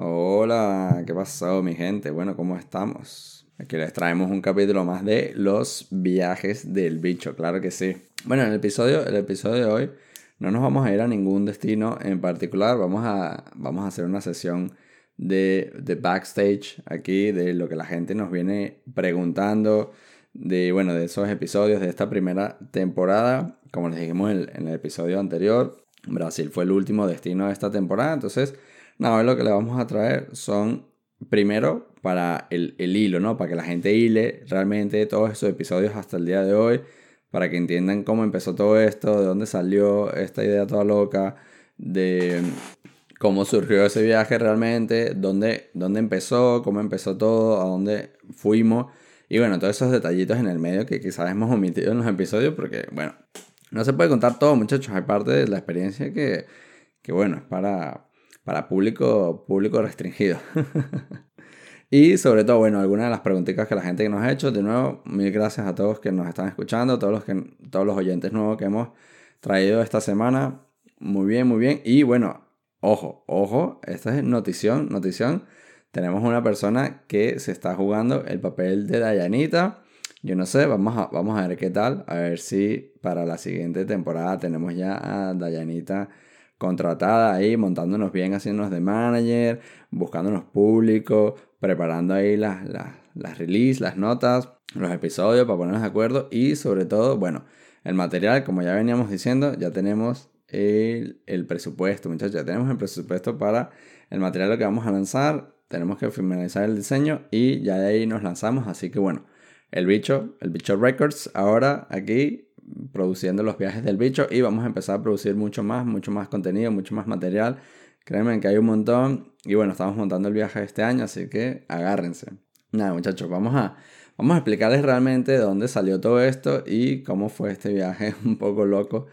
Hola, ¿qué pasó mi gente? Bueno, ¿cómo estamos? Aquí les traemos un capítulo más de los viajes del bicho, claro que sí. Bueno, en el episodio, el episodio de hoy no nos vamos a ir a ningún destino en particular, vamos a, vamos a hacer una sesión de, de backstage aquí, de lo que la gente nos viene preguntando, de, bueno, de esos episodios de esta primera temporada. Como les dijimos en, en el episodio anterior, Brasil fue el último destino de esta temporada, entonces no, lo que le vamos a traer son, primero, para el, hilo, ¿no? Para que la gente hile realmente todos estos episodios hasta el día de hoy, para que entiendan cómo empezó todo esto, de dónde salió esta idea toda loca, de cómo surgió ese viaje realmente, dónde, dónde empezó, cómo empezó todo, a dónde fuimos. Y bueno, todos esos detallitos en el medio que quizás hemos omitido en los episodios porque, bueno, no se puede contar todo, muchachos. Hay parte de la experiencia que, que bueno, es para, para público, público restringido. y sobre todo, bueno, algunas de las preguntitas que la gente nos ha hecho. De nuevo, mil gracias a todos que nos están escuchando, todos los, que, todos los oyentes nuevos que hemos traído esta semana. Muy bien, muy bien. Y bueno, ojo, ojo, esta es notición, notición. Tenemos una persona que se está jugando el papel de Dayanita. Yo no sé, vamos a, vamos a ver qué tal. A ver si para la siguiente temporada tenemos ya a Dayanita contratada ahí, montándonos bien, haciéndonos de manager, buscándonos público, preparando ahí las, las, las release, las notas, los episodios para ponernos de acuerdo y sobre todo, bueno, el material, como ya veníamos diciendo, ya tenemos el, el presupuesto, muchachos, ya tenemos el presupuesto para el material que vamos a lanzar, tenemos que finalizar el diseño y ya de ahí nos lanzamos, así que bueno, el bicho, el bicho records, ahora aquí produciendo los viajes del bicho y vamos a empezar a producir mucho más, mucho más contenido, mucho más material. Créanme que hay un montón y bueno, estamos montando el viaje este año, así que agárrense. Nada, muchachos, vamos a, vamos a explicarles realmente de dónde salió todo esto y cómo fue este viaje un poco loco.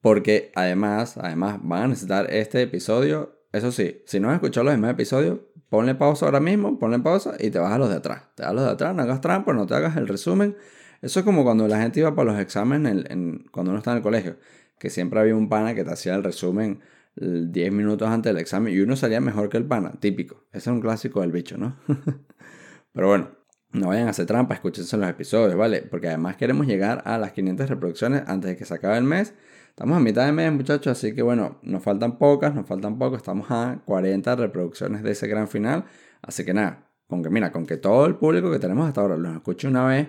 Porque además, además van a necesitar este episodio. Eso sí, si no has escuchado los demás episodios, ponle pausa ahora mismo, ponle pausa y te vas a los de atrás. Te vas a los de atrás, no hagas trampa, no te hagas el resumen eso es como cuando la gente iba para los exámenes en, cuando uno está en el colegio, que siempre había un pana que te hacía el resumen 10 minutos antes del examen y uno salía mejor que el pana, típico. Ese es un clásico del bicho, ¿no? Pero bueno, no vayan a hacer trampa, escúchense los episodios, ¿vale? Porque además queremos llegar a las 500 reproducciones antes de que se acabe el mes. Estamos a mitad de mes, muchachos, así que bueno, nos faltan pocas, nos faltan pocas. Estamos a 40 reproducciones de ese gran final. Así que nada, con que mira, con que todo el público que tenemos hasta ahora los escuche una vez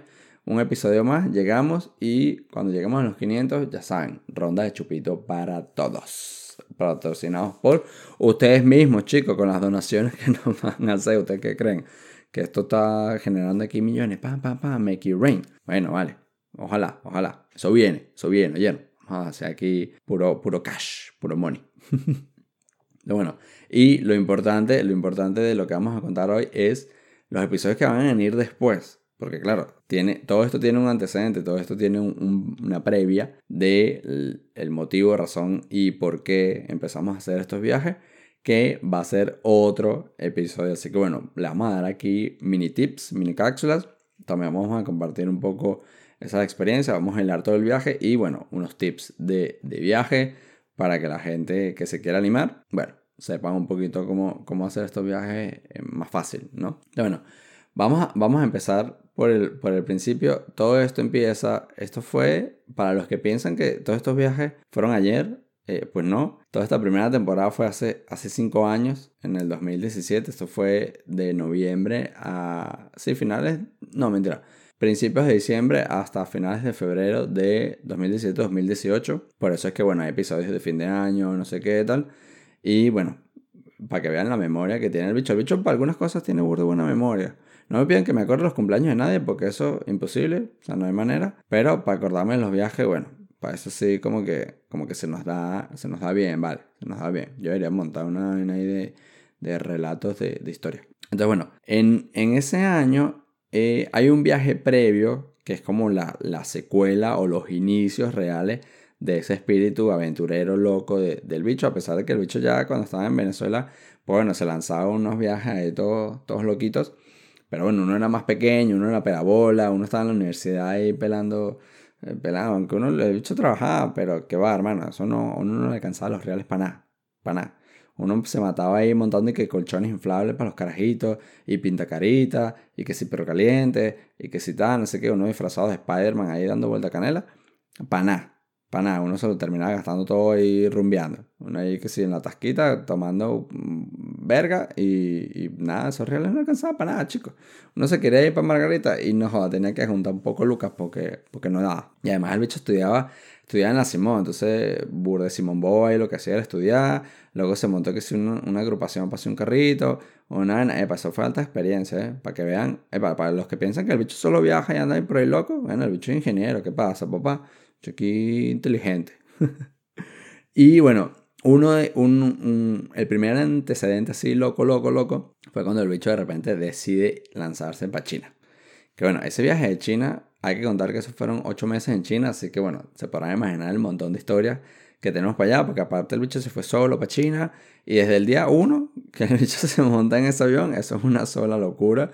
un episodio más, llegamos y cuando lleguemos a los 500, ya saben, ronda de chupito para todos. Patrocinados por ustedes mismos, chicos, con las donaciones que nos van a hacer. ¿Ustedes qué creen? Que esto está generando aquí millones. Pam, pam, pam, make it rain. Bueno, vale. Ojalá, ojalá. Eso viene, eso viene, oyeron. Vamos a hacer aquí puro, puro cash, puro money. bueno, y lo importante, lo importante de lo que vamos a contar hoy es los episodios que van a venir después. Porque claro, tiene, todo esto tiene un antecedente, todo esto tiene una previa de el, motivo, razón y por qué empezamos a hacer estos viajes, que va a ser otro episodio. Así que bueno, le vamos a dar aquí mini tips, mini cápsulas. También vamos a compartir un poco esa experiencia, vamos a hilar todo el viaje y bueno, unos tips de, viaje para que la gente que se quiera animar, bueno, sepan un poquito cómo, cómo hacer estos viajes eh, más fácil, ¿no? bueno, vamos a, vamos a empezar por el, por el principio, todo esto empieza, esto fue, para los que piensan que todos estos viajes fueron ayer, eh, pues no, toda esta primera temporada fue hace, hace cinco años, en el 2017, esto fue de noviembre a, sí, finales, no, mentira, principios de diciembre hasta finales de febrero de 2017-2018, por eso es que, bueno, hay episodios de fin de año, no sé qué tal, y bueno, para que vean la memoria que tiene el bicho, el bicho para algunas cosas tiene burda buena memoria, no me piden que me acuerde los cumpleaños de nadie porque eso es imposible, o sea, no hay manera. Pero para acordarme de los viajes, bueno, para eso sí como que, como que se nos da, se nos da bien, vale, se nos da bien. Yo debería montar una ahí de, de relatos de, de, historia. Entonces, bueno, en, en ese año eh, hay un viaje previo que es como la, la, secuela o los inicios reales de ese espíritu aventurero loco del bicho, a pesar de que el bicho ya cuando estaba en Venezuela, pues bueno, se lanzaba unos viajes ahí todos, todos loquitos. Pero bueno, uno era más pequeño, uno era pelabola, uno estaba en la universidad ahí pelando, eh, pelando, aunque uno le dicho trabajaba, pero qué va, hermano, eso no, uno no le alcanzaba los reales para nada, para nada. uno se mataba ahí montando y que colchones inflables para los carajitos, y pinta carita, y que si perro caliente, y que si tal, no sé qué, uno disfrazado de Spider-Man ahí dando vuelta a canela. Para nada. Para nada, uno se lo terminaba gastando todo ahí rumbeando. Uno ahí que sí, en la tasquita, tomando mm, verga y, nada, esos reales no alcanzaba para nada, chicos. Uno se quería ir para Margarita y no joda, tenía que juntar un poco lucas porque, porque no daba. Y además el bicho estudiaba, estudiaba en la Simón, entonces Burde Simón Boa y lo que hacía era estudiar. Luego se montó que si una, una agrupación para hacer un carrito nada, epa, eso fue alta experiencia, ¿eh? Para que vean, epa, para los que piensan que el bicho solo viaja y anda ahí por ahí loco, bueno, el bicho es ingeniero, ¿qué pasa, papá? Aquí inteligente. y bueno, uno de, un, el primer antecedente así loco, loco, loco, fue cuando el bicho de repente decide lanzarse para China. Que bueno, ese viaje de China, hay que contar que esos fueron ocho meses en China, así que bueno, se podrán imaginar el montón de historias que tenemos para allá, porque aparte el bicho se fue solo para China y desde el día uno que el bicho se monta en ese avión, eso es una sola locura.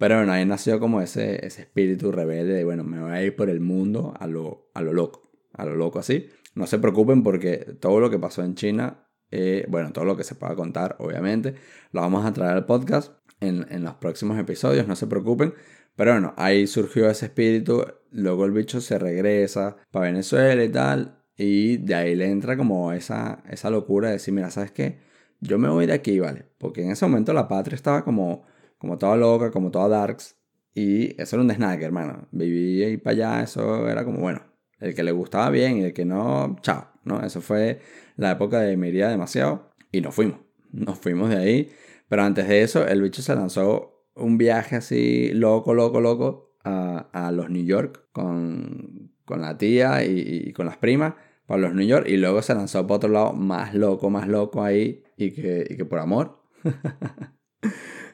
Pero bueno, ahí nació como ese, ese espíritu rebelde de, bueno, me voy a ir por el mundo a lo, a lo loco, a lo loco así. No se preocupen porque todo lo que pasó en China, eh, bueno, todo lo que se pueda contar, obviamente, lo vamos a traer al podcast en, en los próximos episodios, no se preocupen. Pero bueno, ahí surgió ese espíritu, luego el bicho se regresa para Venezuela y tal, y de ahí le entra como esa, esa locura de decir, mira, ¿sabes qué? Yo me voy de aquí, ¿vale? Porque en ese momento la patria estaba como como toda loca, como toda darks. Y eso era un desnaque, hermano. Viví ahí para allá, eso era como, bueno, el que le gustaba bien y el que no, chao, ¿no? Eso fue la época de me demasiado y nos fuimos. Nos fuimos de ahí. Pero antes de eso, el bicho se lanzó un viaje así loco, loco, loco a, a los New York con, con la tía y, y, con las primas para los New York. Y luego se lanzó para otro lado más loco, más loco ahí y que, y que por amor.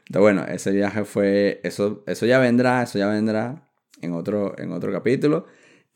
Entonces, bueno, ese viaje fue, eso, eso ya vendrá, eso ya vendrá en otro, en otro capítulo.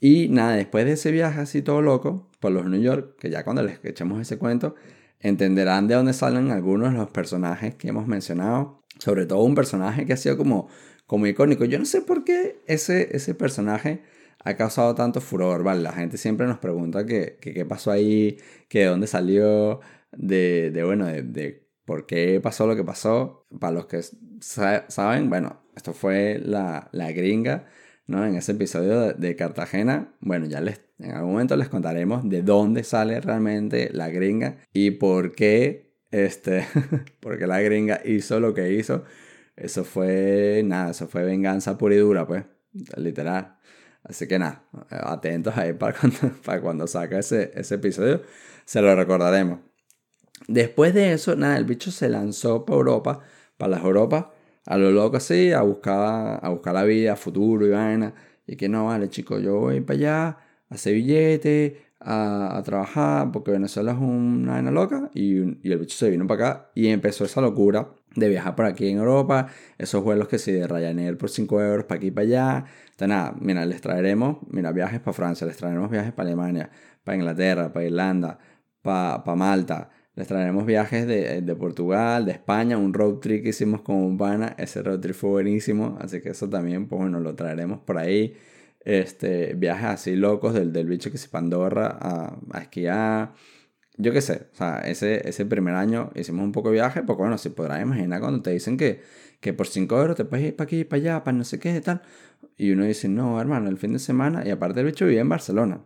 Y nada, después de ese viaje así todo loco por los New York, que ya cuando les echemos ese cuento, entenderán de dónde salen algunos de los personajes que hemos mencionado. Sobre todo un personaje que ha sido como, como icónico. Yo no sé por qué ese, ese personaje ha causado tanto furor, ¿vale? La gente siempre nos pregunta qué que, pasó ahí, que de dónde salió, de, de bueno, de por qué pasó lo que pasó. Para los que saben, bueno, esto fue la, la gringa, ¿no? En ese episodio de, Cartagena. Bueno, ya les, en algún momento les contaremos de dónde sale realmente la gringa y por qué, este, porque la gringa hizo lo que hizo. Eso fue, nada, eso fue venganza pura y dura, pues, literal. Así que nada, atentos ahí para cuando, para cuando saca ese, ese episodio, se lo recordaremos. Después de eso, nada, el bicho se lanzó para Europa, para las Europas, a lo loco así, a buscar, a buscar la vida, futuro y vaina. Y que no, vale, chicos, yo voy para allá, a hacer billetes, a, trabajar, porque Venezuela es una vaina loca. Y, y, el bicho se vino para acá y empezó esa locura de viajar por aquí en Europa, esos vuelos que sí, de Ryanair por 5 euros para aquí y para allá. Entonces, nada, mira, les traeremos, mira, viajes para Francia, les traeremos viajes para Alemania, para Inglaterra, para Irlanda, para, para Malta les traeremos viajes de, de, Portugal, de España, un road trip que hicimos con Urbana. Ese road trip fue buenísimo, así que eso también, pues bueno, lo traeremos por ahí. Este, viajes así locos del, del bicho que se Pandorra a, a esquiar. Yo qué sé, o sea, ese, ese primer año hicimos un poco de viaje, porque bueno, si podrás imaginar cuando te dicen que, que por 5 euros te puedes ir para aquí, para allá, para no sé qué tal. Y uno dice, no, hermano, el fin de semana, y aparte el bicho vive en Barcelona.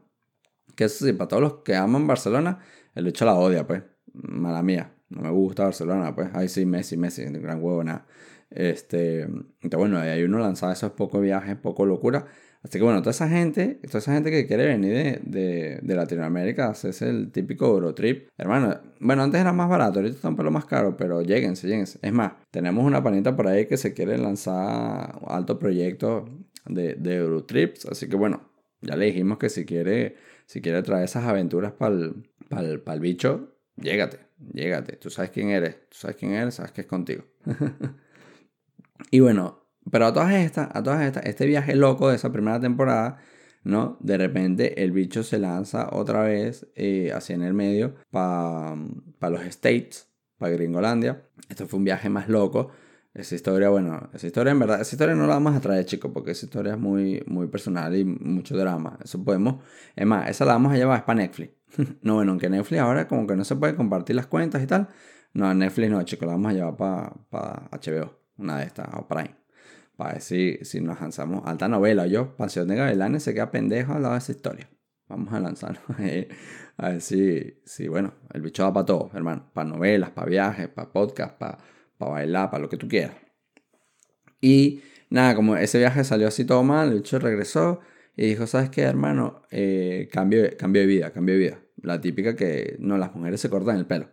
Que eso sí, para todos los que aman Barcelona, el bicho la odia, pues mala mía, no me gusta Barcelona, pues ahí sí, Messi, Messi, gran huevo, nada. Este, entonces bueno, ahí uno lanzaba esos pocos viajes, poco locura. Así que bueno, toda esa gente, toda esa gente que quiere venir de, de, de Latinoamérica, es el típico Eurotrip. Hermano, bueno, antes era más barato, ahorita está un poco más caro, pero lléguense, lléguense. Es más, tenemos una panita por ahí que se quiere lanzar alto proyecto de, de Eurotrips. Así que bueno, ya le dijimos que si quiere, si quiere traer esas aventuras para el bicho, llégate, llégate. Tú sabes quién eres, tú sabes quién eres, sabes que es contigo. y bueno, pero a todas estas, a todas estas, este viaje loco de esa primera temporada, ¿no? De repente el bicho se lanza otra vez eh, hacia en el medio para pa los States, para Gringolandia. Esto fue un viaje más loco. Esa historia, bueno, esa historia en verdad, esa historia no la vamos a traer, chicos, porque esa historia es muy, muy personal y mucho drama. Eso podemos, es más, esa la vamos a llevar para Netflix. no, bueno, aunque Netflix ahora como que no se puede compartir las cuentas y tal. No, Netflix no, chicos, la vamos a llevar para HBO, una de estas, o Prime. Para ver si, si nos lanzamos alta novela. Yo, Pasión de Gavilanes, se queda pendejo al lado de esa historia. Vamos a lanzarnos a ver si, si, bueno, el bicho va para todo, hermano. Para novelas, para viajes, para podcast, para, para bailar, para lo que tú quieras. Y nada, como ese viaje salió así todo mal, el bicho regresó y dijo, ¿sabes qué, hermano? Eh, cambio, cambio de vida, cambio de vida. La típica que, no, las mujeres se cortan el pelo.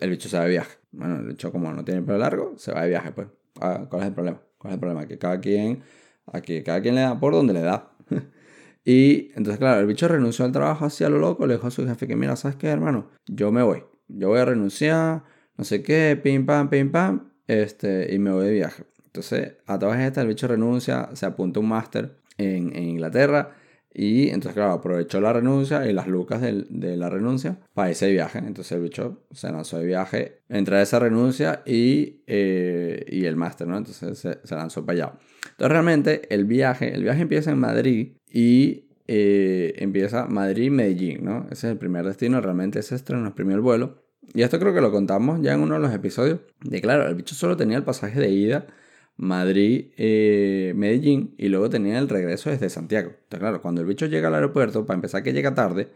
el bicho se va de viaje. Bueno, el bicho como no tiene pelo largo, se va de viaje, pues. Ah, ¿Cuál es el problema? ¿Cuál es el problema? Que cada quien, aquí, cada quien le da por donde le da. y entonces, claro, el bicho renunció al trabajo así a lo loco, le dijo a su jefe que, mira, ¿sabes qué, hermano? Yo me voy. Yo voy a renunciar, no sé qué, pim, pam, pim, pam, este, y me voy de viaje. Entonces, a todas estas, el bicho renuncia, se apunta un máster en, en Inglaterra y entonces, claro, aprovechó la renuncia y las lucas de, de, la renuncia para ese viaje. Entonces el bicho se lanzó de viaje entre esa renuncia y, eh, y el máster, ¿no? Entonces se, se, lanzó para allá. Entonces realmente el viaje, el viaje empieza en Madrid y eh, empieza Madrid-Medellín, ¿no? Ese es el primer destino, realmente ese estreno, el primer vuelo. Y esto creo que lo contamos ya en uno de los episodios. De claro, el bicho solo tenía el pasaje de ida Madrid, eh, y luego tenía el regreso desde Santiago. Entonces, claro, cuando el bicho llega al aeropuerto, para empezar que llega tarde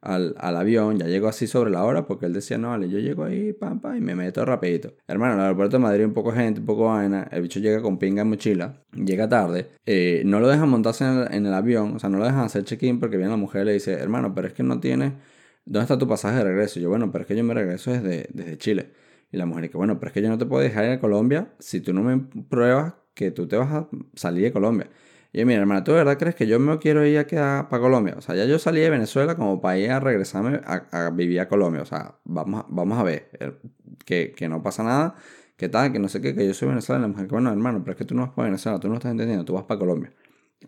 al, al, avión, ya llegó así sobre la hora porque él decía, no, vale, yo llego ahí, pam, pam, y me meto rapidito. Hermano, el aeropuerto de Madrid un poco gente, un poco vaina, el bicho llega con pinga en mochila, llega tarde, eh, no lo dejan montarse en el, en el, avión, o sea, no lo dejan hacer check-in porque viene la mujer y le dice, hermano, pero es que no tienes, ¿dónde está tu pasaje de regreso? Y yo, bueno, pero es que yo me regreso desde, desde Chile. Y la mujer dice, bueno, pero es que yo no te puedo dejar ir a Colombia si tú no me pruebas que tú te vas a salir de Colombia. Y yo, mira, hermano, ¿tú de verdad crees que yo me quiero ir a quedar para Colombia? O sea, ya yo salí de Venezuela como para ir a regresarme a, vivir a Colombia. O sea, vamos a, vamos a ver eh, que, que no pasa nada, que tal, que no sé qué, que yo soy venezolana. La mujer, bueno, hermano, pero es que tú no vas para Venezuela, tú no estás entendiendo, tú vas para Colombia.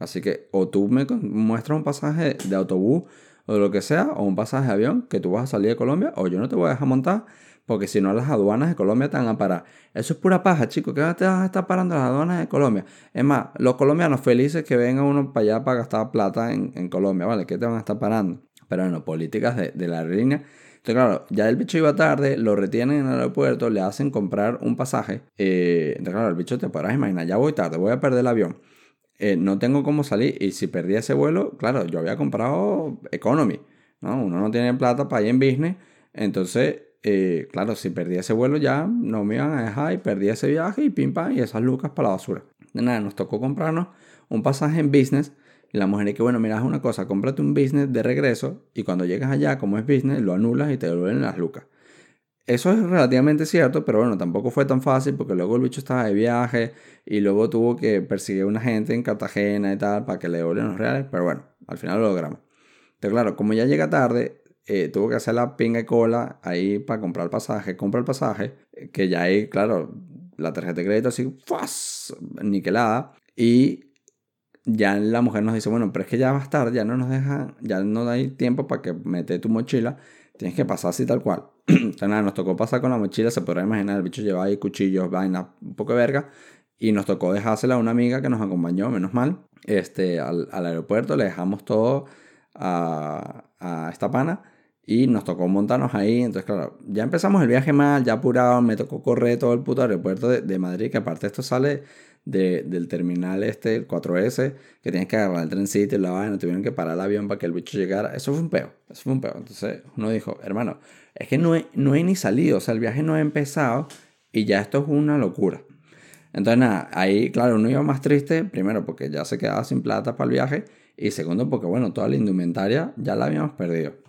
Así que o tú me muestras un pasaje de autobús o lo que sea, o un pasaje de avión que tú vas a salir de Colombia, o yo no te voy a dejar montar porque si no las aduanas de Colombia te van a parar. Eso es pura paja, chicos. ¿Qué te vas a estar parando las aduanas de Colombia? Es más, los colombianos felices que vengan uno para allá para gastar plata en, en Colombia, ¿vale? ¿Qué te van a estar parando? Pero bueno, políticas de, de la aerolínea. Entonces, claro, ya el bicho iba tarde, lo retienen en el aeropuerto, le hacen comprar un pasaje. Eh, entonces, claro, el bicho te podrás imaginar, ya voy tarde, voy a perder el avión. Eh, no tengo cómo salir y si perdí ese vuelo, claro, yo había comprado economy, ¿no? Uno no tiene plata para ir en business, entonces eh, claro, si perdí ese vuelo ya no me iban a dejar y perdí ese viaje y pim pam y esas lucas para la basura. De nada, nos tocó comprarnos un pasaje en business y la mujer dice que bueno, mira, es una cosa, cómprate un business de regreso y cuando llegas allá, como es business, lo anulas y te devuelven las lucas. Eso es relativamente cierto, pero bueno, tampoco fue tan fácil porque luego el bicho estaba de viaje y luego tuvo que perseguir a una gente en Cartagena y tal para que le devuelvan los reales, pero bueno, al final lo logramos. Pero claro, como ya llega tarde, eh, tuvo que hacer la pinga y cola ahí para comprar el pasaje, compra el pasaje, que ya hay, claro, la tarjeta de crédito así, ¡fuas! niquelada, y ya la mujer nos dice, bueno, pero es que ya va a estar, ya no nos deja, ya no hay tiempo para que mete tu mochila, tienes que pasar así tal cual. Entonces nada, nos tocó pasar con la mochila, se podrá imaginar, el bicho llevaba ahí cuchillos, vaina, un poco de verga, y nos tocó dejársela a una amiga que nos acompañó, menos mal, este, al, aeropuerto, le dejamos todo a, esta pana, y nos tocó montarnos ahí. Entonces, claro, ya empezamos el viaje mal, ya apurado. Me tocó correr todo el puto aeropuerto de Madrid, que aparte esto sale de, del terminal este, el 4S, que tienes que agarrar el trencito y la vaina. Tuvieron que parar el avión para que el bicho llegara. Eso fue un peo. Eso fue un peo. Entonces uno dijo, hermano, es que no he, no he ni salido. O sea, el viaje no ha empezado y ya esto es una locura. Entonces, nada, ahí, claro, uno iba más triste. Primero, porque ya se quedaba sin plata para el viaje. Y segundo, porque, bueno, toda la indumentaria ya la habíamos perdido.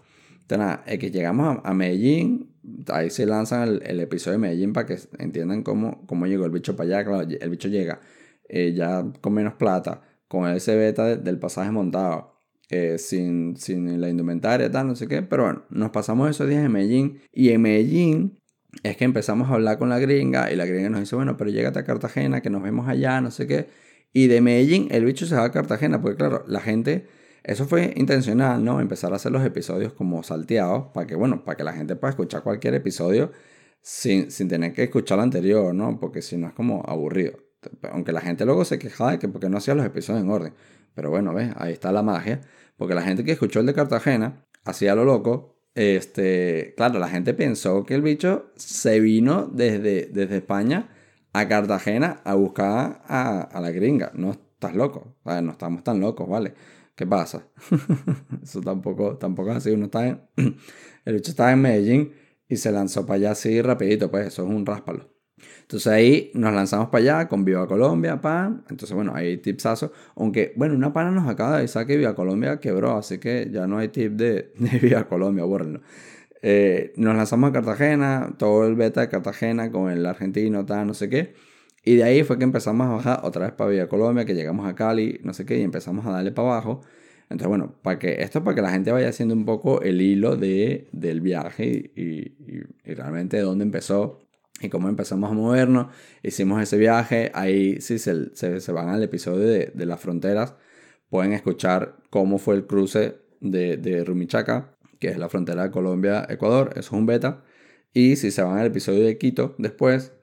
Entonces, nada, es que llegamos a, Medellín, ahí se lanzan el, episodio de Medellín para que entiendan cómo, cómo llegó el bicho para allá. Claro, el bicho llega eh, ya con menos plata, con ese beta del pasaje montado, eh, sin, sin la indumentaria, tal, no sé qué. Pero bueno, nos pasamos esos días en Medellín y en Medellín es que empezamos a hablar con la gringa y la gringa nos dice, bueno, pero llégate a Cartagena, que nos vemos allá, no sé qué. Y de Medellín el bicho se va a Cartagena, porque claro, la gente eso fue intencional, ¿no? Empezar a hacer los episodios como salteados para que, bueno, para que la gente pueda escuchar cualquier episodio sin, sin tener que escuchar el anterior, ¿no? Porque si no es como aburrido. Aunque la gente luego se quejaba de que porque no hacía los episodios en orden. Pero bueno, ves, ahí está la magia. Porque la gente que escuchó el de Cartagena hacía lo loco este, claro, la gente pensó que el bicho se vino desde, desde España a Cartagena a buscar a, a la gringa. No estás loco, no estamos tan locos, ¿vale? ¿Qué pasa? Eso tampoco, tampoco es así. Uno está en, el bicho estaba en Medellín y se lanzó para allá así rapidito, pues eso es un ráspalo. Entonces ahí nos lanzamos para allá con Viva Colombia, pan. Entonces, bueno, hay tipsazo. Aunque, bueno, una pana nos acaba de avisar que Viva Colombia quebró, así que ya no hay tip de, de Viva Colombia, bórrenlo. Eh, nos lanzamos a Cartagena, todo el beta de Cartagena con el argentino, tal, no sé qué. Y de ahí fue que empezamos a bajar otra vez para Viva Colombia, que llegamos a Cali, no sé qué, y empezamos a darle para abajo. Entonces, bueno, para que, esto es para que la gente vaya haciendo un poco el hilo de, del viaje y, realmente de dónde empezó y cómo empezamos a movernos. Hicimos ese viaje. Ahí, si se, se, van al episodio de, de, las fronteras, pueden escuchar cómo fue el cruce de, de Rumichaca, que es la frontera de Colombia-Ecuador. Eso es un beta. Y si se van al episodio de Quito después,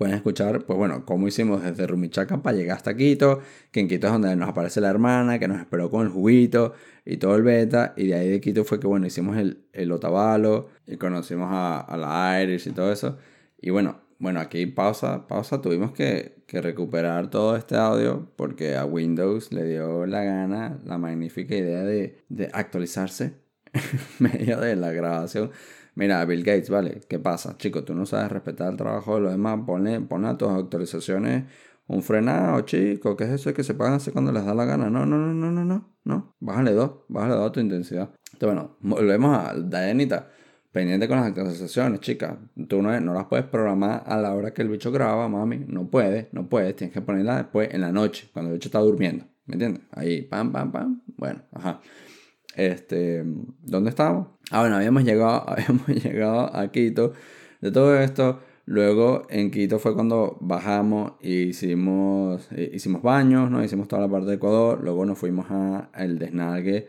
pueden escuchar, pues bueno, cómo hicimos desde Rumichaca para llegar hasta Quito, que en Quito es donde nos aparece la hermana, que nos esperó con el juguito y todo el beta, y de ahí de Quito fue que, bueno, hicimos el, el Otavalo y conocimos a, a la Irish y todo eso. Y bueno, bueno, aquí pausa, pausa, tuvimos que, que recuperar todo este audio porque a Windows le dio la gana, la magnífica idea de, de actualizarse en medio de la grabación Mira, Bill Gates, vale, ¿qué pasa? Chico, tú no sabes respetar el trabajo de los demás, ponle, ponle a tus actualizaciones un frenado, chico, ¿qué es eso que se pagan así cuando les da la gana? No, no, no, no, no, no, no, bájale dos, bájale dos a tu intensidad. Entonces, bueno, volvemos a Dayanita, pendiente con las actualizaciones, chicas, tú no, no las puedes programar a la hora que el bicho graba, mami, no puedes, no puedes, tienes que ponerla después en la noche, cuando el bicho está durmiendo, ¿me entiendes? Ahí, pam, pam, pam, bueno, ajá. Este, ¿dónde estábamos? Ah, bueno, habíamos llegado, habíamos llegado a Quito. De todo esto, luego en Quito fue cuando bajamos y hicimos, eh, hicimos baños, ¿no? Hicimos toda la parte de Ecuador. Luego nos fuimos al desnalgue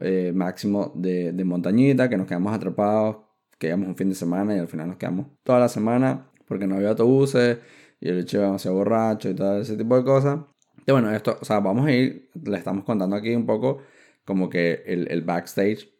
eh, máximo de, de montañita, que nos quedamos atrapados. Quedamos un fin de semana y al final nos quedamos toda la semana porque no había autobuses y el hecho demasiado borracho y todo ese tipo de cosas. Y bueno, esto, o sea, vamos a ir, le estamos contando aquí un poco como que el, el backstage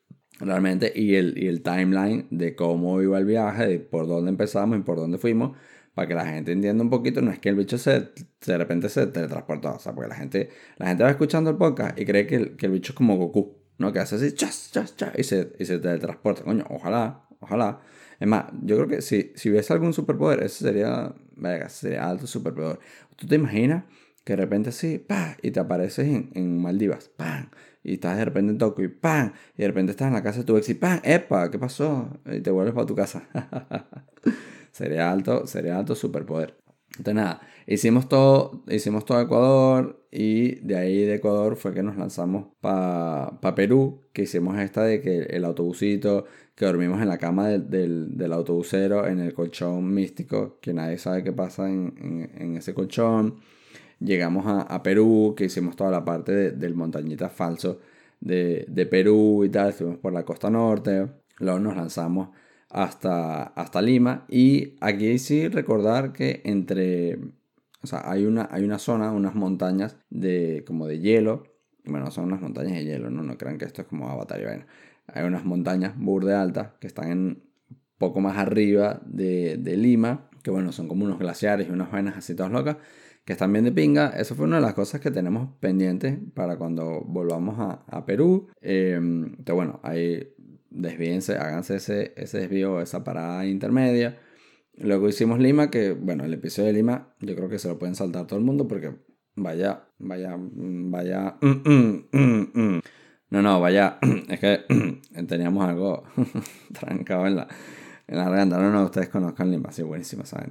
realmente y el, y el timeline de cómo iba el viaje, de por dónde empezamos y por dónde fuimos, para que la gente entienda un poquito, no es que el bicho se, de repente se teletransportó, o sea, porque la gente, la gente va escuchando el podcast y cree que el, que el bicho es como Goku, ¿no? Que hace así, chas, chas, chas, y se, y se teletransporta, coño, ojalá, ojalá. Es más, yo creo que si, si hubiese algún superpoder, ese sería, venga, sería alto superpoder. ¿Tú te imaginas que de repente así, pa, y te apareces en, en Maldivas, ¡pam! Y estás de repente en Tokio y ¡pam! Y de repente estás en la casa de tu ex y ¡pam! ¡Epa! ¿Qué pasó? Y te vuelves para tu casa. sería alto, sería alto superpoder. Entonces nada, hicimos todo, hicimos todo Ecuador y de ahí de Ecuador fue que nos lanzamos para pa Perú, que hicimos esta de que el autobusito, que dormimos en la cama del, del, autobusero, en el colchón místico, que nadie sabe qué pasa en, en, en ese colchón llegamos a, Perú, que hicimos toda la parte de, del montañita falso de, de, Perú y tal, fuimos por la costa norte, luego nos lanzamos hasta, hasta Lima. Y aquí sí recordar que entre, o sea, hay una, hay una zona, unas montañas de, como de hielo, bueno, son unas montañas de hielo, no, no crean que esto es como Avatar y vaina. Hay unas montañas burde altas que están en poco más arriba de, de Lima, que bueno, son como unos glaciares y unas vainas así todas locas que están bien de pinga. Eso fue una de las cosas que tenemos pendientes para cuando volvamos a, a Perú. Eh, entonces, bueno, ahí desvíense, háganse ese, ese desvío, esa parada intermedia. Luego hicimos Lima, que bueno, el episodio de Lima yo creo que se lo pueden saltar todo el mundo porque vaya, vaya, vaya... No, no, vaya, es que teníamos algo trancado en la, en la garganta. No, no, ustedes conozcan Lima, sí, buenísima esa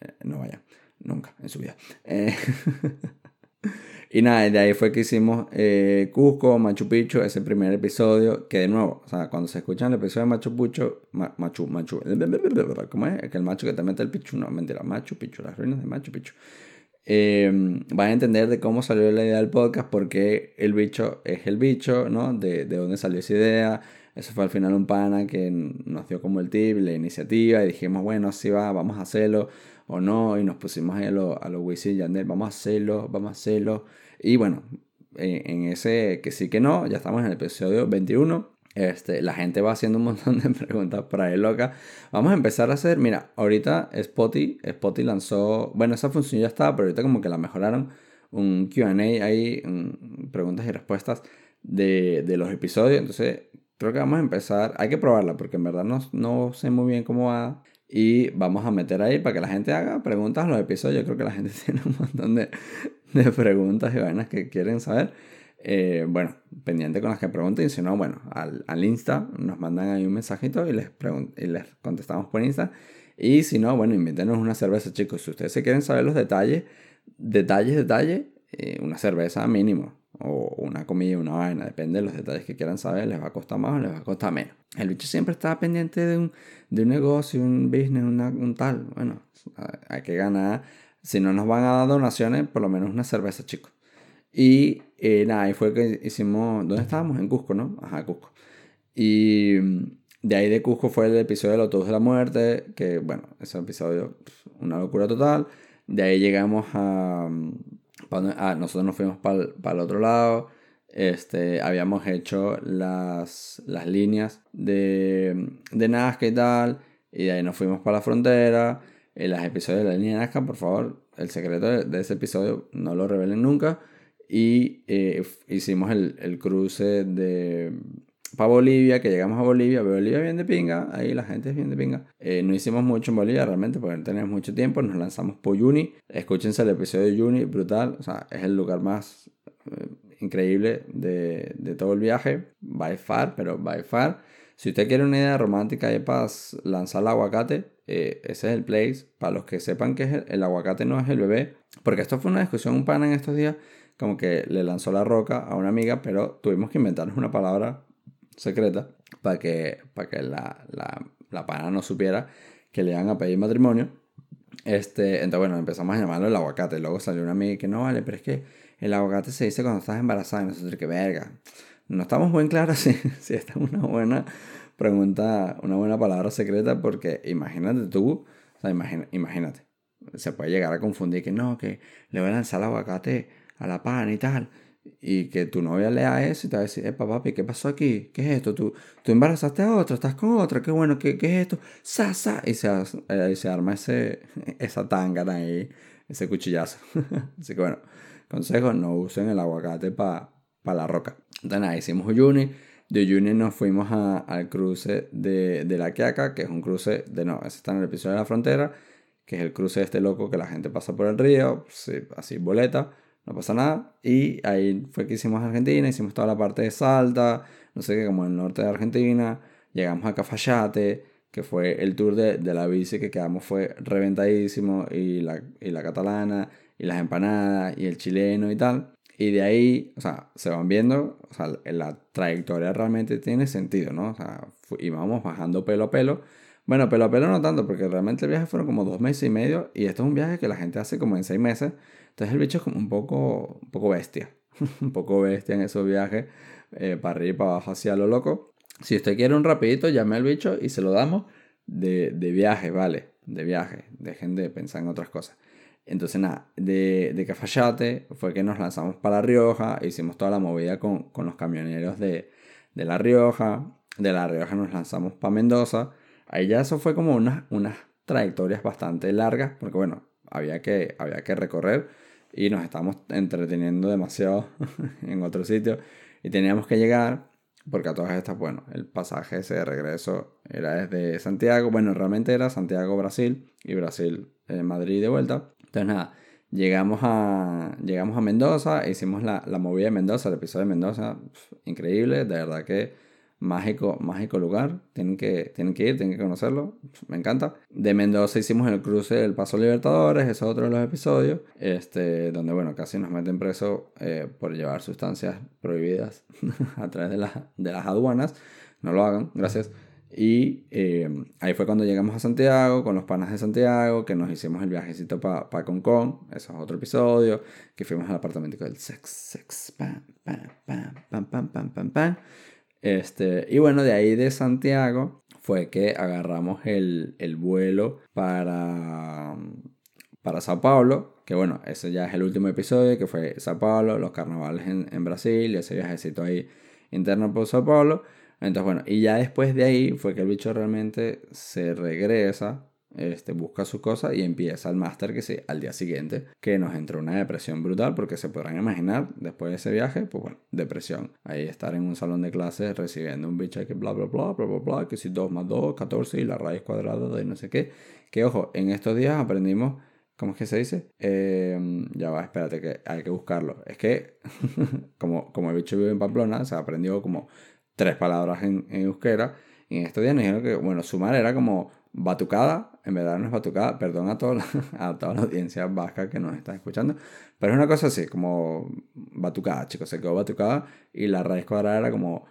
eh, no vaya. Nunca en su vida. Eh, y nada, de ahí fue que hicimos eh, Cusco, Machu Picchu, ese primer episodio, que de nuevo, o sea, cuando se escuchan el episodio de Machu Picchu, Machu, Machu, ¿cómo es? Que el macho que te mete el Pichu, no, mentira, Machu Picchu, las ruinas de Machu Picchu. Eh, a entender de cómo salió la idea del podcast, porque el bicho es el bicho, ¿no? De, de dónde salió esa idea. Eso fue al final un pana que nos dio como el tip, la iniciativa, y dijimos, bueno, así va, vamos a hacerlo o no, y nos pusimos a los a lo Wisin y Yandel, vamos a hacerlo, vamos a hacerlo. Y bueno, en, ese que sí que no, ya estamos en el episodio 21. Este, la gente va haciendo un montón de preguntas por ahí loca. Vamos a empezar a hacer, mira, ahorita Spotify, Spotify lanzó, bueno, esa función ya estaba, pero ahorita como que la mejoraron, un QA ahí, preguntas y respuestas de, de, los episodios. Entonces, creo que vamos a empezar, hay que probarla porque en verdad no, no sé muy bien cómo va. Y vamos a meter ahí para que la gente haga preguntas a los episodios. Yo creo que la gente tiene un montón de, de preguntas y vainas que quieren saber. Eh, bueno, pendiente con las que pregunten, si no, bueno, al, al, Insta nos mandan ahí un mensajito y les, y les contestamos por Insta. Y si no, bueno, invítenos una cerveza, chicos. Si ustedes se quieren saber los detalles, detalles, detalles, eh, una cerveza mínimo. O una comida, una vaina, depende de los detalles que quieran saber, les va a costar más o les va a costar menos. El bicho siempre está pendiente de un, de un negocio, un business, un tal. Bueno, hay que ganar. Si no nos van a dar donaciones, por lo menos una cerveza, chicos. Y eh, nada, ahí fue que hicimos. ¿Dónde estábamos? En Cusco, ¿no? Ajá, Cusco. Y mm, de ahí de Cusco fue el episodio del autobús de la muerte, que bueno, ese episodio, una locura total. De ahí llegamos a. Mm, a nosotros nos fuimos para el otro lado. Este, habíamos hecho las, las líneas de, de Nazca y tal. Y de ahí nos fuimos para la frontera. En los episodios de la línea de Nazca, por favor, el secreto de, de ese episodio no lo revelen nunca. Y eh, hicimos el, el, cruce de para Bolivia, que llegamos a Bolivia, Bolivia bien de pinga, ahí la gente es bien de pinga. Eh, no hicimos mucho en Bolivia realmente porque no tenemos mucho tiempo, nos lanzamos por Juni, escúchense el episodio de Juni, brutal, o sea, es el lugar más eh, increíble de, de, todo el viaje, by far, pero by far. Si usted quiere una idea romántica y para lanzar el aguacate, ese es el place. Para los que sepan que el, el aguacate no es el bebé, porque esto fue una discusión un pana en estos días como que le lanzó la roca a una amiga, pero tuvimos que inventarnos una palabra secreta para que, para que la, la, la pana no supiera que le iban a pedir matrimonio. Este, entonces, bueno, empezamos a llamarlo el aguacate. Luego salió una amiga que no vale, pero es que el aguacate se dice cuando estás embarazada. Y nosotros, que verga. No estamos muy claros si, si esta es una buena pregunta, una buena palabra secreta, porque imagínate tú, o sea, imagínate, se puede llegar a confundir que no, que le voy a lanzar el aguacate a la pan y tal. Y que tu novia lea eso y te va a decir, epa papi, ¿qué pasó aquí? ¿Qué es esto? ¿Tú, tú embarazaste a otro? ¿Estás con otra? Qué bueno, ¿qué, qué es esto? ¡Sa, sa! Y se, eh, se arma ese, esa tanga ahí, ese cuchillazo. Así que bueno, consejo, no usen el aguacate para pa la roca. Entonces nada, hicimos Uyuni. De Uyuni nos fuimos a, al cruce de, de la Quiaca, que es un cruce de, no, ese está en el episodio de la frontera, que es el cruce de este loco que la gente pasa por el río, así boleta no pasa nada. Y ahí fue que hicimos Argentina, hicimos toda la parte de Salta, no sé qué, como el norte de Argentina. Llegamos a Cafayate, que fue el tour de, de la bici que quedamos fue reventadísimo, y la, y la catalana, y las empanadas, y el chileno y tal. Y de ahí, o sea, se van viendo, o sea, la trayectoria realmente tiene sentido, ¿no? O sea, íbamos bajando pelo a pelo. Bueno, pelo a pelo no tanto, porque realmente el viaje fueron como dos meses y medio, y esto es un viaje que la gente hace como en seis meses. Entonces el bicho es como un poco, un poco bestia. un poco bestia en esos viajes. Eh, para arriba y para abajo hacia lo loco. Si usted quiere un rapidito, llame al bicho y se lo damos de, de viaje, ¿vale? De viaje. Dejen de pensar en otras cosas. Entonces, nada, de, de Cafayate fue que nos lanzamos para La Rioja, hicimos toda la movida con, con los camioneros de, de, La Rioja, de La Rioja nos lanzamos para Mendoza, ahí ya eso fue como unas, unas trayectorias bastante largas, porque bueno, había que, había que recorrer, y nos estábamos entreteniendo demasiado en otro sitio y teníamos que llegar porque a todas estas, bueno, el pasaje ese de regreso era desde Santiago, bueno, realmente era Santiago, Brasil y Brasil, eh, Madrid de vuelta. Entonces nada, llegamos a, llegamos a Mendoza, hicimos la, la movida de Mendoza, el episodio de Mendoza, increíble, de verdad que mágico, mágico lugar. Tienen que, tienen que ir, tienen que conocerlo. Me encanta. De Mendoza hicimos el cruce del Paso Libertadores, ese es otro de los episodios, este, donde bueno, casi nos meten preso eh, por llevar sustancias prohibidas a través de, de las aduanas. No lo hagan, gracias. Y eh, ahí fue cuando llegamos a Santiago, con los panas de Santiago, que nos hicimos el viajecito para pa Concón, eso es otro episodio, que fuimos al apartamento del sex, sex, pam, pam, pam, pam, pam, pam, pam, pam. Este, y bueno, de ahí de Santiago fue que agarramos el, el vuelo para, para Sao Paulo, que bueno, ese ya es el último episodio, que fue Sao Paulo, los carnavales en, en Brasil y ese viajecito ahí interno por Sao Paulo. Entonces, bueno, y ya después de ahí fue que el bicho realmente se regresa este, busca su cosa y empieza el máster que sí, al día siguiente, que nos entró una depresión brutal, porque se podrán imaginar, después de ese viaje, pues bueno, depresión. Ahí estar en un salón de clases recibiendo un bicho que bla, bla, bla, bla, bla, bla, que si 2 más 2, 14 y la raíz cuadrada de no sé qué. Que ojo, en estos días aprendimos, ¿cómo es que se dice? Em, ya va, espérate, que hay que buscarlo. Es que, como, como el bicho vive en Pamplona, se aprendió como tres palabras en, en euskera. Y en estos días nos dijeron que, bueno, sumar era como batucada, en verdad no es batucada, perdón a toda la, a toda la audiencia vasca que nos está escuchando, pero es una cosa así, como batucada, chicos, se quedó batucada y la raíz cuadrada era como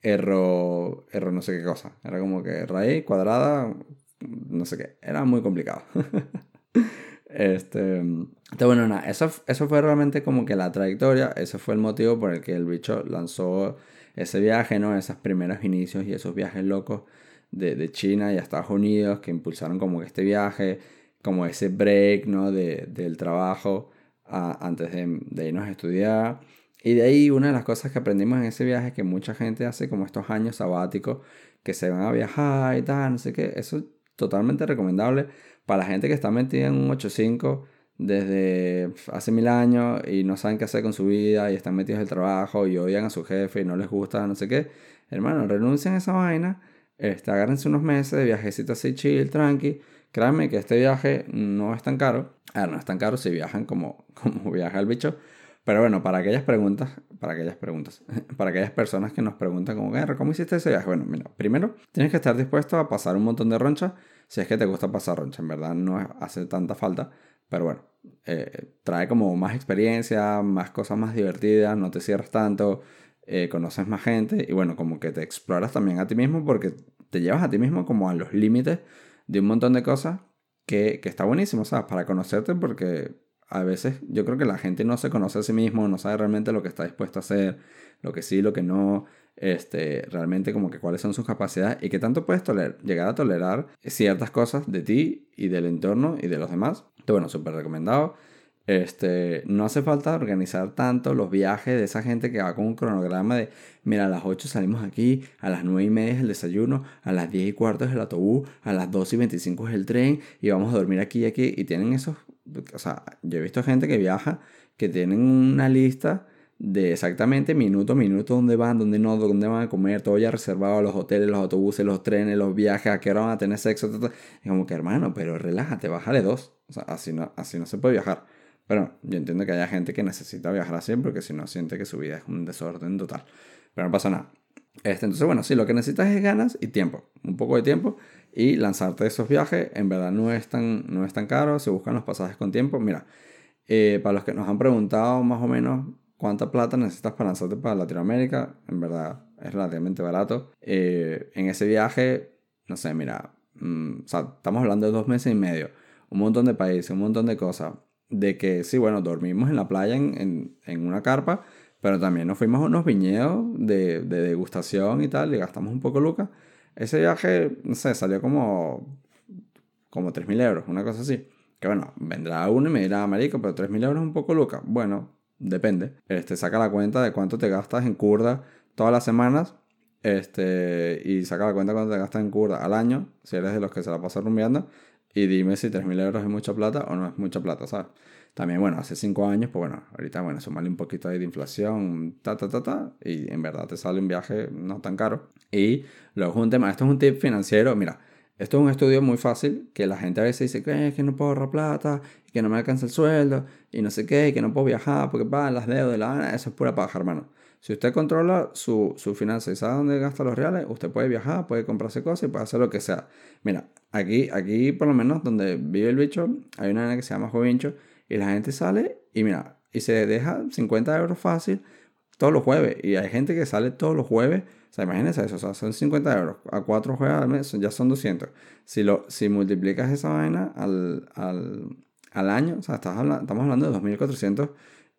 erro, erro no sé qué cosa, era como que raíz cuadrada, no sé qué, era muy complicado. este, entonces, bueno, nada, eso, eso fue realmente como que la trayectoria, ese fue el motivo por el que el bicho lanzó ese viaje, ¿no? Esos primeros inicios y esos viajes locos de, de, China y a Estados Unidos que impulsaron como este viaje, como ese break, ¿no? De, del trabajo antes de, de, irnos a estudiar. Y de ahí una de las cosas que aprendimos en ese viaje es que mucha gente hace como estos años sabáticos que se van a viajar y tal, no sé qué. Eso es totalmente recomendable para la gente que está metida en un 8.5 desde hace mil años y no saben qué hacer con su vida y están metidos en el trabajo y odian a su jefe y no les gusta, no sé qué. Hermano, renuncien a esa vaina este, agárrense unos meses de viajecito así chill, tranqui. Créanme que este viaje no es tan caro. A ver, no es tan caro si viajan como, como viaja el bicho. Pero bueno, para aquellas preguntas, para aquellas preguntas, para aquellas personas que nos preguntan como, ¿cómo hiciste ese viaje? Bueno, mira, primero tienes que estar dispuesto a pasar un montón de roncha si es que te gusta pasar roncha. En verdad no hace tanta falta, pero bueno, eh, trae como más experiencia, más cosas más divertidas, no te cierras tanto, eh, conoces más gente y bueno, como que te exploras también a ti mismo porque te llevas a ti mismo como a los límites de un montón de cosas que, que está buenísimo, ¿sabes? Para conocerte porque a veces yo creo que la gente no se conoce a sí mismo, no sabe realmente lo que está dispuesto a hacer, lo que sí, lo que no, este, realmente como que cuáles son sus capacidades y qué tanto puedes toler llegar a tolerar ciertas cosas de ti y del entorno y de los demás. Entonces, bueno, súper recomendado. Este, no hace falta organizar tanto los viajes de esa gente que va con un cronograma de, mira, a las 8 salimos aquí, a las 9 y media es el desayuno, a las 10 y cuarto es el autobús, a las 12 y 25 es el tren y vamos a dormir aquí y aquí. Y tienen esos, o sea, yo he visto gente que viaja que tienen una lista de exactamente minuto a minuto dónde van, dónde no, dónde van a comer, todo ya reservado, los hoteles, los autobuses, los trenes, los viajes, a qué hora van a tener sexo, Y como que hermano, pero relájate, bájale dos. O sea, así no, así no se puede viajar. Pero yo entiendo que haya gente que necesita viajar así porque si no siente que su vida es un desorden total. Pero no pasa nada. Este, entonces, bueno, sí, lo que necesitas es ganas y tiempo. Un poco de tiempo y lanzarte esos viajes. En verdad no es tan, no es tan caro. Se buscan los pasajes con tiempo. Mira, eh, para los que nos han preguntado más o menos cuánta plata necesitas para lanzarte para Latinoamérica, en verdad es relativamente barato. Eh, en ese viaje, no sé, mira, mm, o sea, estamos hablando de dos meses y medio. Un montón de países, un montón de cosas de que sí, bueno, dormimos en la playa en, en, una carpa, pero también nos fuimos a unos viñedos de, de degustación y tal, y gastamos un poco lucas. Ese viaje, no sé, salió como, como 3.000 euros, una cosa así. Que bueno, vendrá uno y me dirá, marico, pero 3.000 euros es un poco lucas. Bueno, depende. Este, saca la cuenta de cuánto te gastas en curda todas las semanas. Este, y saca la cuenta de cuánto te gastas en curda al año, si eres de los que se la pasa rumbeando y dime si 3.000 euros es mucha plata o no es mucha plata, ¿sabes? También, bueno, hace 5 años, pues bueno, ahorita, bueno, sumarle un poquito ahí de inflación, ta, ta, ta, ta, y en verdad te sale un viaje no tan caro. Y luego es un tema, esto es un tip financiero, mira, esto es un estudio muy fácil, que la gente a veces dice que, que no puedo ahorrar plata, que no me alcanza el sueldo, y no sé qué, que no puedo viajar porque va las deudas de la eso es pura paja, hermano. Si usted controla su, su finanza y sabe dónde gasta los reales, usted puede viajar, puede comprarse cosas y puede hacer lo que sea. Mira, aquí, aquí por lo menos donde vive el bicho, hay una que se llama Jovincho y la gente sale y mira, y se deja 50 euros fácil todos los jueves. Y hay gente que sale todos los jueves. O sea, imagínense eso, o sea, son 50 euros. A cuatro jueves al mes ya son 200. Si, lo, si multiplicas esa vaina al, al, al año, o sea, estás hablando, estamos hablando de 2.400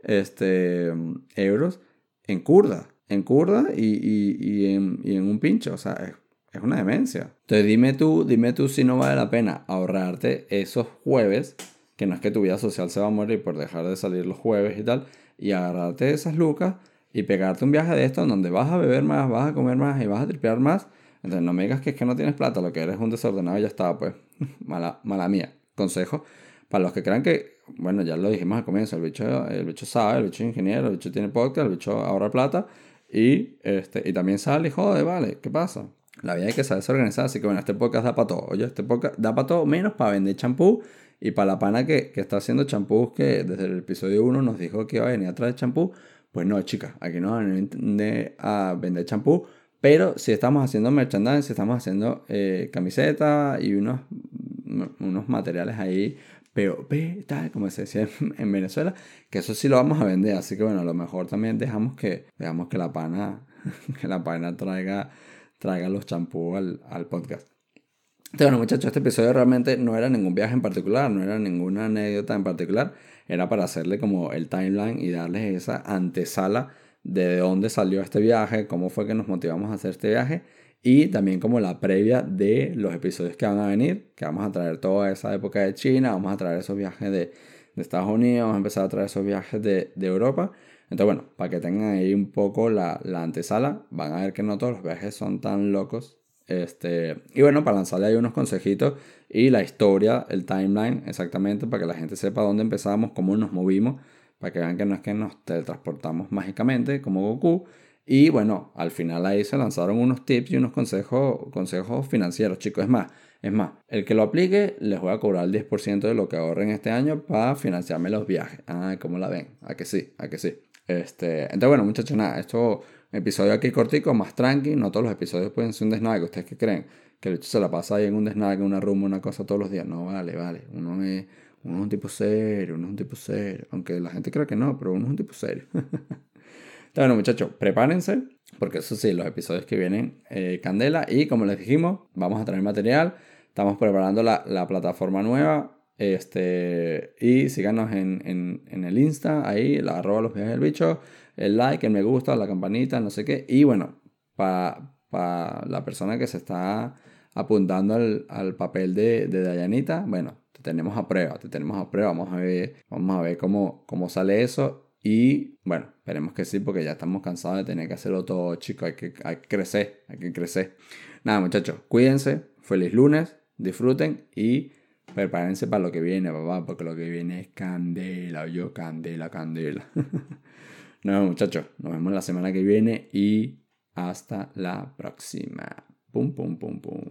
este, euros en curda, en curda y, y, y, en, y en, un pincho, o sea, es, es, una demencia. Entonces dime tú, dime tú si no vale la pena ahorrarte esos jueves, que no es que tu vida social se va a morir por dejar de salir los jueves y tal, y agarrarte esas lucas y pegarte un viaje de esto donde vas a beber más, vas a comer más y vas a tripear más. Entonces no me digas que es que no tienes plata, lo que eres un desordenado y ya está, pues mala, mala mía. Consejo para los que crean que, bueno, ya lo dijimos al comienzo, el bicho, el bicho sabe, el bicho es ingeniero, el bicho tiene podcast, el bicho ahorra plata y, este, y también sale y jode, vale, ¿qué pasa? La vida hay que saberse organizar, así que bueno, este podcast da para todo. Oye, este podcast da para todo, menos para vender champú y para la pana que, que está haciendo champús que desde el episodio 1 nos dijo que iba a venir a traer champú. Pues no, chicas, aquí no van a vender champú, pero si estamos haciendo merchandising, si estamos haciendo eh, camisetas y unos, unos materiales ahí POP, tal, como se decía en Venezuela, que eso sí lo vamos a vender. Así que bueno, a lo mejor también dejamos que, dejamos que la pana, que la pana traiga, traiga los champús al, al podcast. Entonces, bueno, muchachos, este episodio realmente no era ningún viaje en particular, no era ninguna anécdota en particular, era para hacerle como el timeline y darles esa antesala de dónde salió este viaje, cómo fue que nos motivamos a hacer este viaje y también como la previa de los episodios que van a venir, que vamos a traer toda esa época de China, vamos a traer esos viajes de, de Estados Unidos, vamos a empezar a traer esos viajes de, de, Europa. Entonces, bueno, para que tengan ahí un poco la, la, antesala, van a ver que no todos los viajes son tan locos. Este, y bueno, para lanzarle ahí unos consejitos y la historia, el timeline, exactamente, para que la gente sepa dónde empezamos, cómo nos movimos, para que vean que no es que nos teletransportamos mágicamente como Goku, y bueno, al final ahí se lanzaron unos tips y unos consejos, consejos financieros, chicos. Es más, es más, el que lo aplique les voy a cobrar el 10% de lo que ahorren este año para financiarme los viajes. Ah, ¿cómo la ven? ¿A que sí? ¿A que sí? Este, entonces, bueno, muchachos, nada, esto episodio aquí cortico, más tranqui. No todos los episodios pueden ser un desnague. ¿Ustedes qué creen? Que el hecho se la pasa ahí en un desnague, una rumba, una cosa todos los días. No, vale, vale. Uno es, uno es un tipo serio, uno es un tipo serio. Aunque la gente cree que no, pero uno es un tipo serio. Bueno, muchachos, prepárense, porque eso sí, los episodios que vienen, eh, Candela. Y como les dijimos, vamos a traer material. Estamos preparando la, la plataforma nueva. Este, y síganos en, en, en, el Insta, ahí, la arroba los viajes del bicho, el like, el me gusta, la campanita, no sé qué. Y bueno, para pa la persona que se está apuntando al, al papel de, de Dayanita, bueno, te tenemos a prueba, te tenemos a prueba. Vamos a ver, vamos a ver cómo, cómo sale eso. Y bueno, esperemos que sí, porque ya estamos cansados de tener que hacerlo todo, chicos. Hay que, hay que crecer, hay que crecer. Nada, muchachos, cuídense. Feliz lunes, disfruten y prepárense para lo que viene, papá, porque lo que viene es candela, yo candela, candela. no, muchachos, nos vemos la semana que viene y hasta la próxima. Pum, pum, pum, pum.